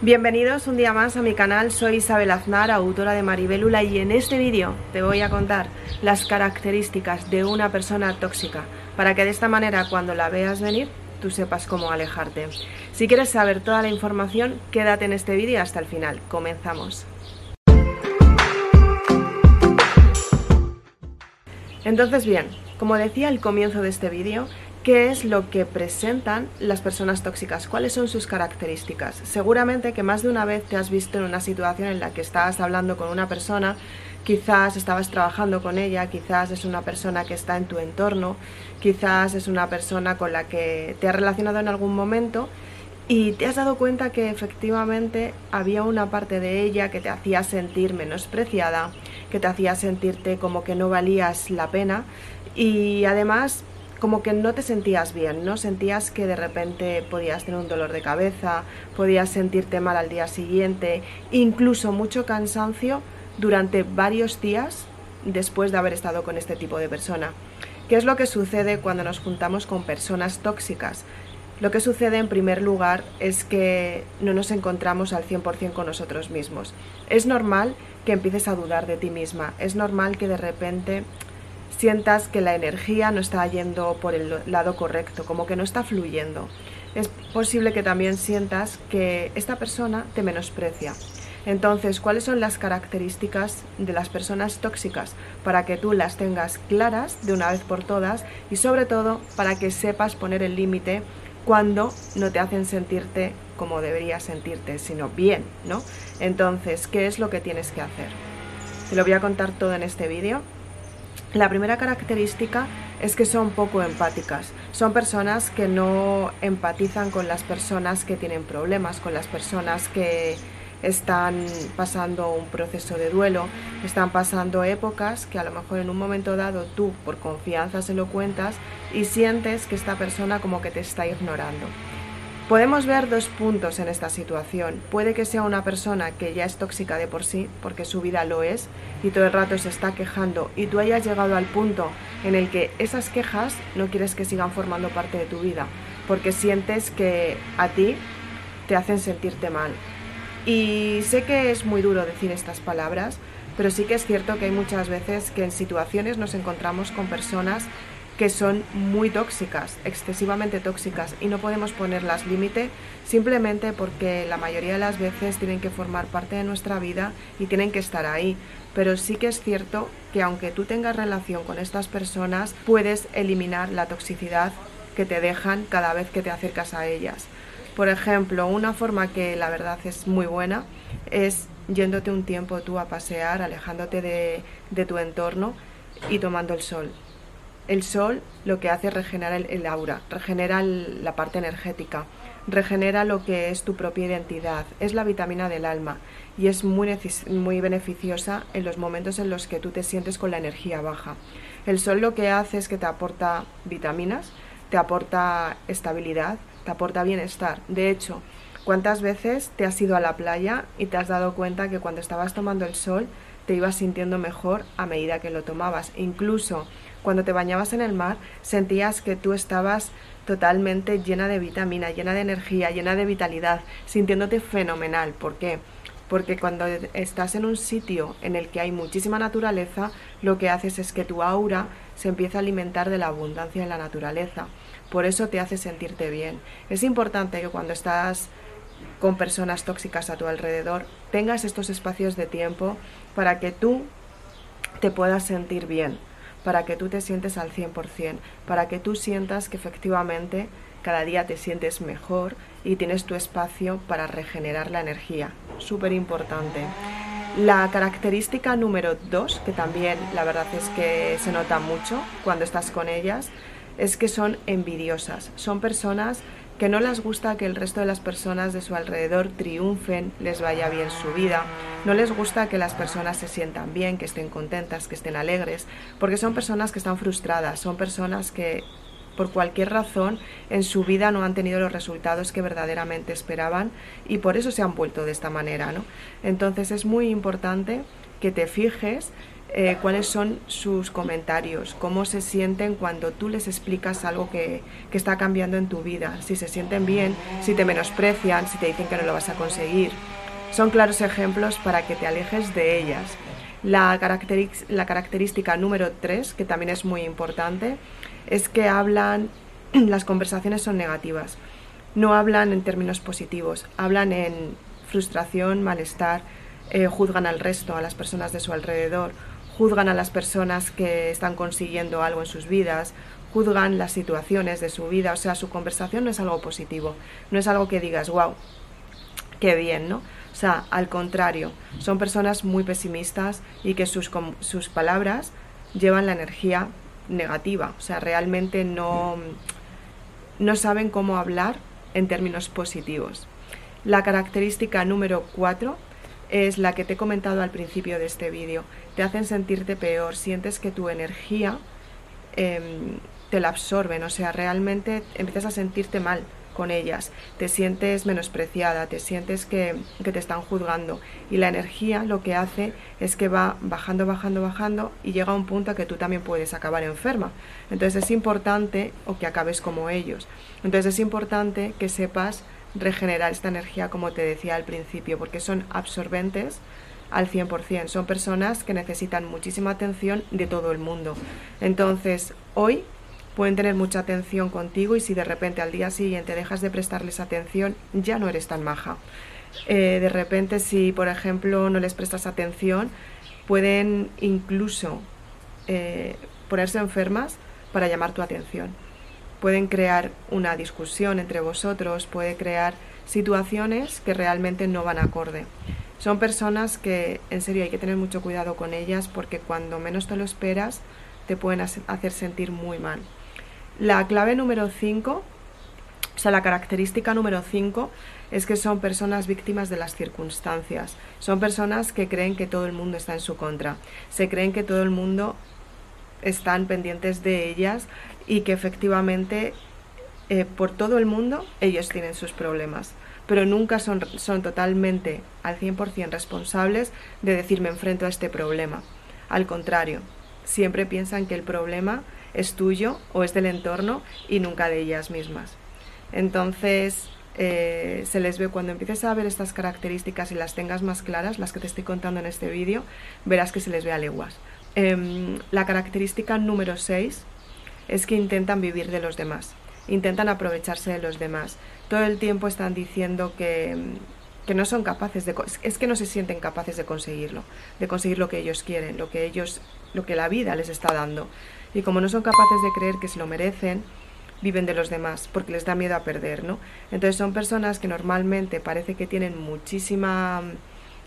Bienvenidos un día más a mi canal, soy Isabel Aznar, autora de Maribélula y en este vídeo te voy a contar las características de una persona tóxica para que de esta manera cuando la veas venir tú sepas cómo alejarte. Si quieres saber toda la información, quédate en este vídeo hasta el final. Comenzamos. Entonces bien, como decía al comienzo de este vídeo, qué es lo que presentan las personas tóxicas, cuáles son sus características. Seguramente que más de una vez te has visto en una situación en la que estás hablando con una persona, quizás estabas trabajando con ella, quizás es una persona que está en tu entorno, quizás es una persona con la que te has relacionado en algún momento y te has dado cuenta que efectivamente había una parte de ella que te hacía sentir menospreciada, que te hacía sentirte como que no valías la pena y además como que no te sentías bien, ¿no? Sentías que de repente podías tener un dolor de cabeza, podías sentirte mal al día siguiente, incluso mucho cansancio durante varios días después de haber estado con este tipo de persona. ¿Qué es lo que sucede cuando nos juntamos con personas tóxicas? Lo que sucede en primer lugar es que no nos encontramos al 100% con nosotros mismos. Es normal que empieces a dudar de ti misma, es normal que de repente sientas que la energía no está yendo por el lado correcto, como que no está fluyendo. Es posible que también sientas que esta persona te menosprecia. Entonces, ¿cuáles son las características de las personas tóxicas? Para que tú las tengas claras de una vez por todas y sobre todo para que sepas poner el límite cuando no te hacen sentirte como deberías sentirte, sino bien, ¿no? Entonces, ¿qué es lo que tienes que hacer? Te lo voy a contar todo en este vídeo la primera característica es que son poco empáticas. Son personas que no empatizan con las personas que tienen problemas, con las personas que están pasando un proceso de duelo, están pasando épocas que a lo mejor en un momento dado tú por confianza se lo cuentas y sientes que esta persona como que te está ignorando. Podemos ver dos puntos en esta situación. Puede que sea una persona que ya es tóxica de por sí, porque su vida lo es, y todo el rato se está quejando, y tú hayas llegado al punto en el que esas quejas no quieres que sigan formando parte de tu vida, porque sientes que a ti te hacen sentirte mal. Y sé que es muy duro decir estas palabras, pero sí que es cierto que hay muchas veces que en situaciones nos encontramos con personas que son muy tóxicas, excesivamente tóxicas, y no podemos ponerlas límite simplemente porque la mayoría de las veces tienen que formar parte de nuestra vida y tienen que estar ahí. Pero sí que es cierto que aunque tú tengas relación con estas personas, puedes eliminar la toxicidad que te dejan cada vez que te acercas a ellas. Por ejemplo, una forma que la verdad es muy buena es yéndote un tiempo tú a pasear, alejándote de, de tu entorno y tomando el sol el sol lo que hace es regenerar el, aura, regenera la parte energética, regenera lo que es tu propia identidad, es la vitamina del alma y es muy, muy beneficiosa en los momentos en los que tú te sientes con la energía baja. El sol lo que hace es que te aporta vitaminas, te aporta estabilidad, te aporta bienestar. De hecho, ¿cuántas veces te has ido a la playa y te has dado cuenta que cuando estabas tomando el sol te ibas sintiendo mejor a medida que lo tomabas? Incluso cuando te bañabas en el mar sentías que tú estabas totalmente llena de vitamina, llena de energía, llena de vitalidad, sintiéndote fenomenal. ¿Por qué? Porque cuando estás en un sitio en el que hay muchísima naturaleza, lo que haces es que tu aura se empieza a alimentar de la abundancia de la naturaleza. Por eso te hace sentirte bien. Es importante que cuando estás con personas tóxicas a tu alrededor, tengas estos espacios de tiempo para que tú te puedas sentir bien, para que tú te sientes al 100%, para que tú sientas que efectivamente cada día te sientes mejor y tienes tu espacio para regenerar la energía. Súper importante. La característica número dos, que también la verdad es que se nota mucho cuando estás con ellas, es que son envidiosas. Son personas que no les gusta que el resto de las personas de su alrededor triunfen, les vaya bien su vida, no les gusta que las personas se sientan bien, que estén contentas, que estén alegres, porque son personas que están frustradas, son personas que por cualquier razón en su vida no han tenido los resultados que verdaderamente esperaban y por eso se han vuelto de esta manera, ¿no? Entonces es muy importante que te fijes eh, cuáles son sus comentarios, cómo se sienten cuando tú les explicas algo que, que está cambiando en tu vida, si se sienten bien, si te menosprecian, si te dicen que no lo vas a conseguir. Son claros ejemplos para que te alejes de ellas. La, característica número 3, que también es muy importante, es que hablan, las conversaciones son negativas. No hablan en términos positivos, hablan en frustración, malestar, eh, juzgan al resto, a las personas de su alrededor, juzgan a las personas que están consiguiendo algo en sus vidas, juzgan las situaciones de su vida, o sea, su conversación no es algo positivo, no es algo que digas, wow, qué bien, ¿no? O sea, al contrario, son personas muy pesimistas y que sus, sus palabras llevan la energía negativa, o sea, realmente no, no saben cómo hablar en términos positivos. La característica número 4 es la que te he comentado al principio de este vídeo. Te hacen sentirte peor, sientes que tu energía em, te la absorben, o sea, realmente empiezas a sentirte mal con ellas, te sientes menospreciada, te sientes que, que, te están juzgando y la energía lo que hace es que va bajando, bajando, bajando y llega a un punto a que tú también puedes acabar enferma. Entonces es importante, o que acabes como ellos, entonces es importante que sepas regenerar esta energía, como te decía al principio, porque son absorbentes al 100%. Son personas que necesitan muchísima atención de todo el mundo. Entonces, hoy pueden tener mucha atención contigo y si de repente al día siguiente dejas de prestarles atención, ya no eres tan maja. Eh, de repente, si por ejemplo no les prestas atención, pueden incluso eh, ponerse enfermas para llamar tu atención pueden crear una discusión entre vosotros, puede crear situaciones que realmente no van acorde. Son personas que en serio hay que tener mucho cuidado con ellas porque cuando menos te lo esperas te pueden hacer sentir muy mal. La clave número 5, o sea, la característica número 5 es que son personas víctimas de las circunstancias. Son personas que creen que todo el mundo está en su contra. Se creen que todo el mundo están pendientes de ellas y que efectivamente eh, por todo el mundo ellos tienen sus problemas, pero nunca son, son totalmente al 100% responsables de decir me enfrento a este problema. Al contrario, siempre piensan que el problema es tuyo o es del entorno y nunca de ellas mismas. Entonces, eh, se les ve cuando empieces a ver estas características y las tengas más claras, las que te estoy contando en este vídeo, verás que se les ve a leguas. Em, la característica número 6 es que intentan vivir de los demás, intentan aprovecharse de los demás. Todo el tiempo están diciendo que, que no son capaces de es que no se sienten capaces de conseguirlo, de conseguir lo que ellos quieren, lo que ellos lo que la vida les está dando. Y como no son capaces de creer que se lo merecen, viven de los demás porque les da miedo a perder, ¿no? Entonces son personas que normalmente parece que tienen muchísima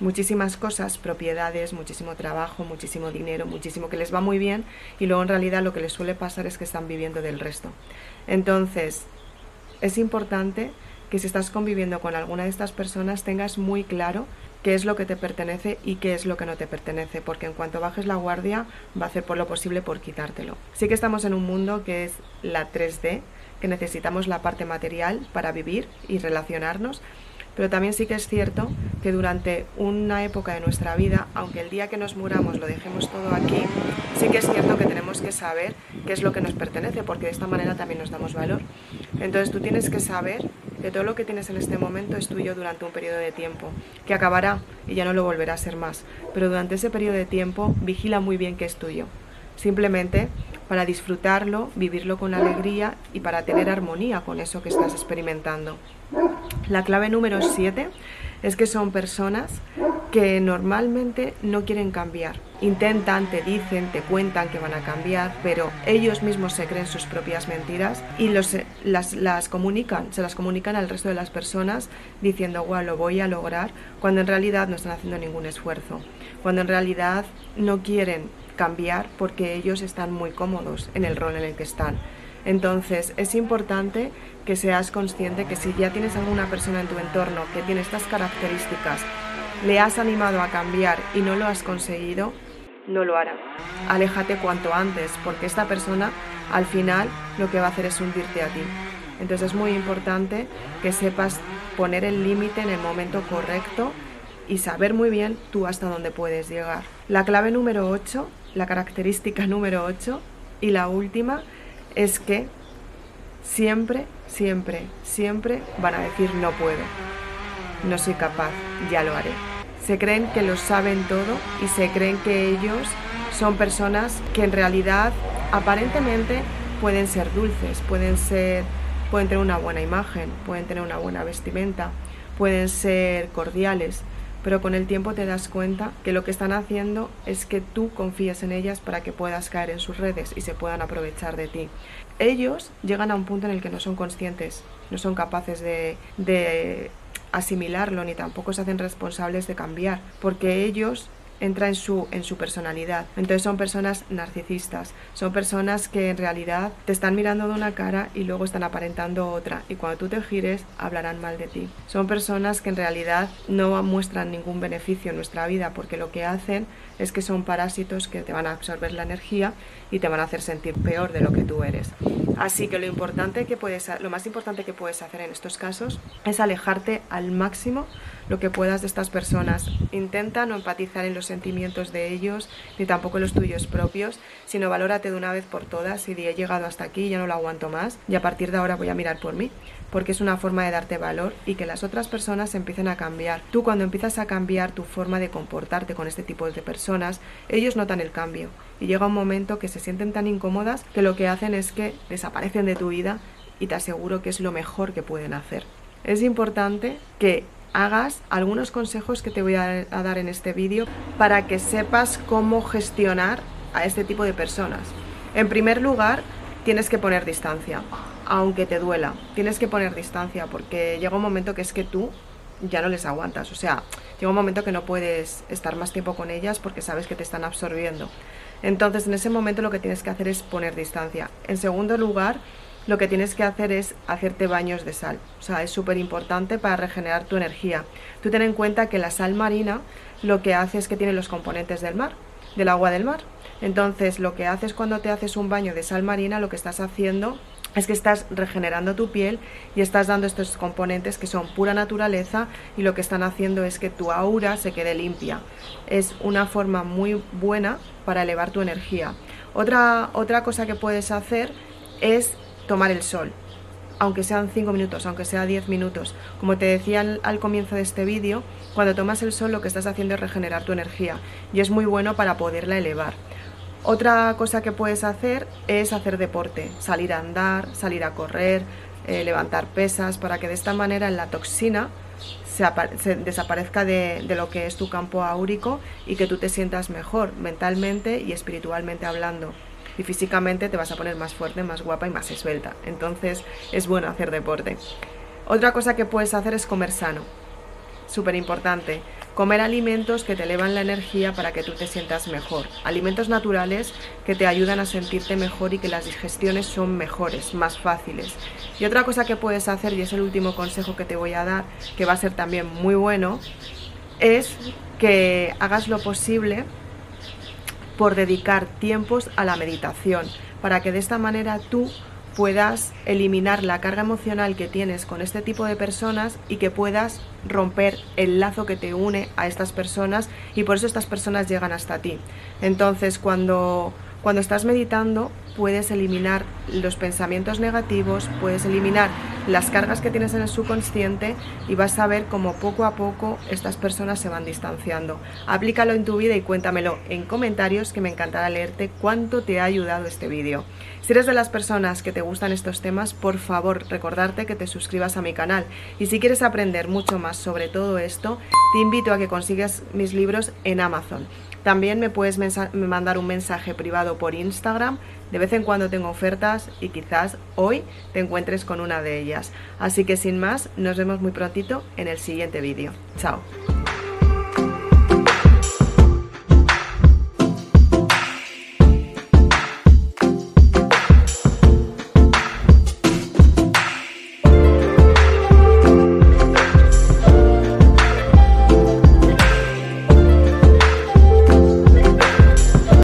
muchísimas cosas, propiedades, muchísimo trabajo, muchísimo dinero, muchísimo que les va muy bien y luego en realidad lo que les suele pasar es que están viviendo del resto. Entonces, es importante que si estás conviviendo con alguna de estas personas tengas muy claro qué es lo que te pertenece y qué es lo que no te pertenece, porque en cuanto bajes la guardia va a hacer por lo posible por quitártelo. Sí que estamos en un mundo que es la 3D, que necesitamos la parte material para vivir y relacionarnos, pero también sí que es cierto que durante una época de nuestra vida, aunque el día que nos muramos lo dejemos todo aquí, sí que es cierto que tenemos que saber qué es lo que nos pertenece, porque de esta manera también nos damos valor. Entonces tú tienes que saber que todo lo que tienes en este momento es tuyo durante un periodo de tiempo, que acabará y ya no lo volverá a ser más. Pero durante ese periodo de tiempo vigila muy bien que es tuyo. Simplemente para disfrutarlo, vivirlo con alegría y para tener armonía con eso que estás experimentando. La clave número 7 es que son personas que normalmente no quieren cambiar. Intentan, te dicen, te cuentan que van a cambiar, pero ellos mismos se creen sus propias mentiras y los, las, las comunican, se las comunican al resto de las personas diciendo, guau, lo voy a lograr, cuando en realidad no están haciendo ningún esfuerzo, cuando en realidad no quieren cambiar porque ellos están muy cómodos en el rol en el que están. Entonces es importante que seas consciente que si ya tienes alguna persona en tu entorno que tiene estas características, le has animado a cambiar y no lo has conseguido, no lo hará. Aléjate cuanto antes, porque esta persona al final lo que va a hacer es hundirte a ti. Entonces es muy importante que sepas poner el límite en el momento correcto y saber muy bien tú hasta dónde puedes llegar. La clave número 8, la característica número 8 y la última es que siempre, siempre, siempre van a decir no puedo, no soy capaz, ya lo haré. Se creen que lo saben todo y se creen que ellos son personas que en realidad aparentemente pueden ser dulces, pueden ser pueden tener una buena imagen, pueden tener una buena vestimenta, pueden ser cordiales, pero con el tiempo te das cuenta que lo que están haciendo es que tú confíes en ellas para que puedas caer en sus redes y se puedan aprovechar de ti. Ellos llegan a un punto en el que no son conscientes, no son capaces de, de asimilarlo ni tampoco se hacen responsables de cambiar, porque ellos entra en su, en su personalidad. Entonces son personas narcisistas, son personas que en realidad te están mirando de una cara y luego están aparentando otra y cuando tú te gires hablarán mal de ti. Son personas que en realidad no muestran ningún beneficio en nuestra vida porque lo que hacen es que son parásitos que te van a absorber la energía y te van a hacer sentir peor de lo que tú eres. Así que lo importante que puedes, lo más importante que puedes hacer en estos casos es alejarte al máximo lo que puedas de estas personas. Intenta no empatizar en los sentimientos de ellos, ni tampoco los tuyos propios, sino valórate de una vez por todas y di he llegado hasta aquí, ya no lo aguanto más y a partir de ahora voy a mirar por mí, porque es una forma de darte valor y que las otras personas empiecen a cambiar. Tú cuando empiezas a cambiar tu forma de comportarte con este tipo de personas, ellos notan el cambio y llega un momento que se sienten tan incómodas que lo que hacen es que desaparecen de tu vida y te aseguro que es lo mejor que pueden hacer. Es importante que hagas algunos consejos que te voy a, dar en este vídeo para que sepas cómo gestionar a este tipo de personas. En primer lugar, tienes que poner distancia, aunque te duela. Tienes que poner distancia porque llega un momento que es que tú ya no les aguantas. O sea, llega un momento que no puedes estar más tiempo con ellas porque sabes que te están absorbiendo. Entonces, en ese momento lo que tienes que hacer es poner distancia. En segundo lugar, lo que tienes que hacer es hacerte baños de sal. O sea, es súper importante para regenerar tu energía. Tú ten en cuenta que la sal marina lo que hace es que tiene los componentes del mar, del agua del mar. Entonces, lo que haces cuando te haces un baño de sal marina, lo que estás haciendo es que estás regenerando tu piel y estás dando estos componentes que son pura naturaleza y lo que están haciendo es que tu aura se quede limpia. Es una forma muy buena para elevar tu energía. Otra, otra cosa que puedes hacer es tomar el sol, aunque sean 5 minutos, aunque sea 10 minutos. Como te decía al, comienzo de este vídeo, cuando tomas el sol lo que estás haciendo es regenerar tu energía y es muy bueno para poderla elevar. Otra cosa que puedes hacer es hacer deporte, salir a andar, salir a correr, eh, levantar pesas, para que de esta manera la toxina se, desaparezca de, de, lo que es tu campo áurico y que tú te sientas mejor mentalmente y espiritualmente hablando y físicamente te vas a poner más fuerte, más guapa y más esbelta. Entonces es bueno hacer deporte. Otra cosa que puedes hacer es comer sano. Súper importante. Comer alimentos que te elevan la energía para que tú te sientas mejor. Alimentos naturales que te ayudan a sentirte mejor y que las digestiones son mejores, más fáciles. Y otra cosa que puedes hacer, y es el último consejo que te voy a dar, que va a ser también muy bueno, es que hagas lo posible por dedicar tiempos a la meditación, para que de esta manera tú puedas eliminar la carga emocional que tienes con este tipo de personas y que puedas romper el lazo que te une a estas personas y por eso estas personas llegan hasta ti. Entonces, cuando cuando estás meditando puedes eliminar los pensamientos negativos, puedes eliminar las cargas que tienes en el subconsciente y vas a ver cómo poco a poco estas personas se van distanciando. Aplícalo en tu vida y cuéntamelo en comentarios que me encantará leerte cuánto te ha ayudado este vídeo. Si eres de las personas que te gustan estos temas, por favor recordarte que te suscribas a mi canal y si quieres aprender mucho más sobre todo esto, te invito a que consigas mis libros en Amazon. También me puedes mandar un mensaje privado por Instagram. De vez en cuando tengo ofertas y quizás hoy te encuentres con una de ellas. Así que sin más, nos vemos muy prontito en el siguiente vídeo. Chao.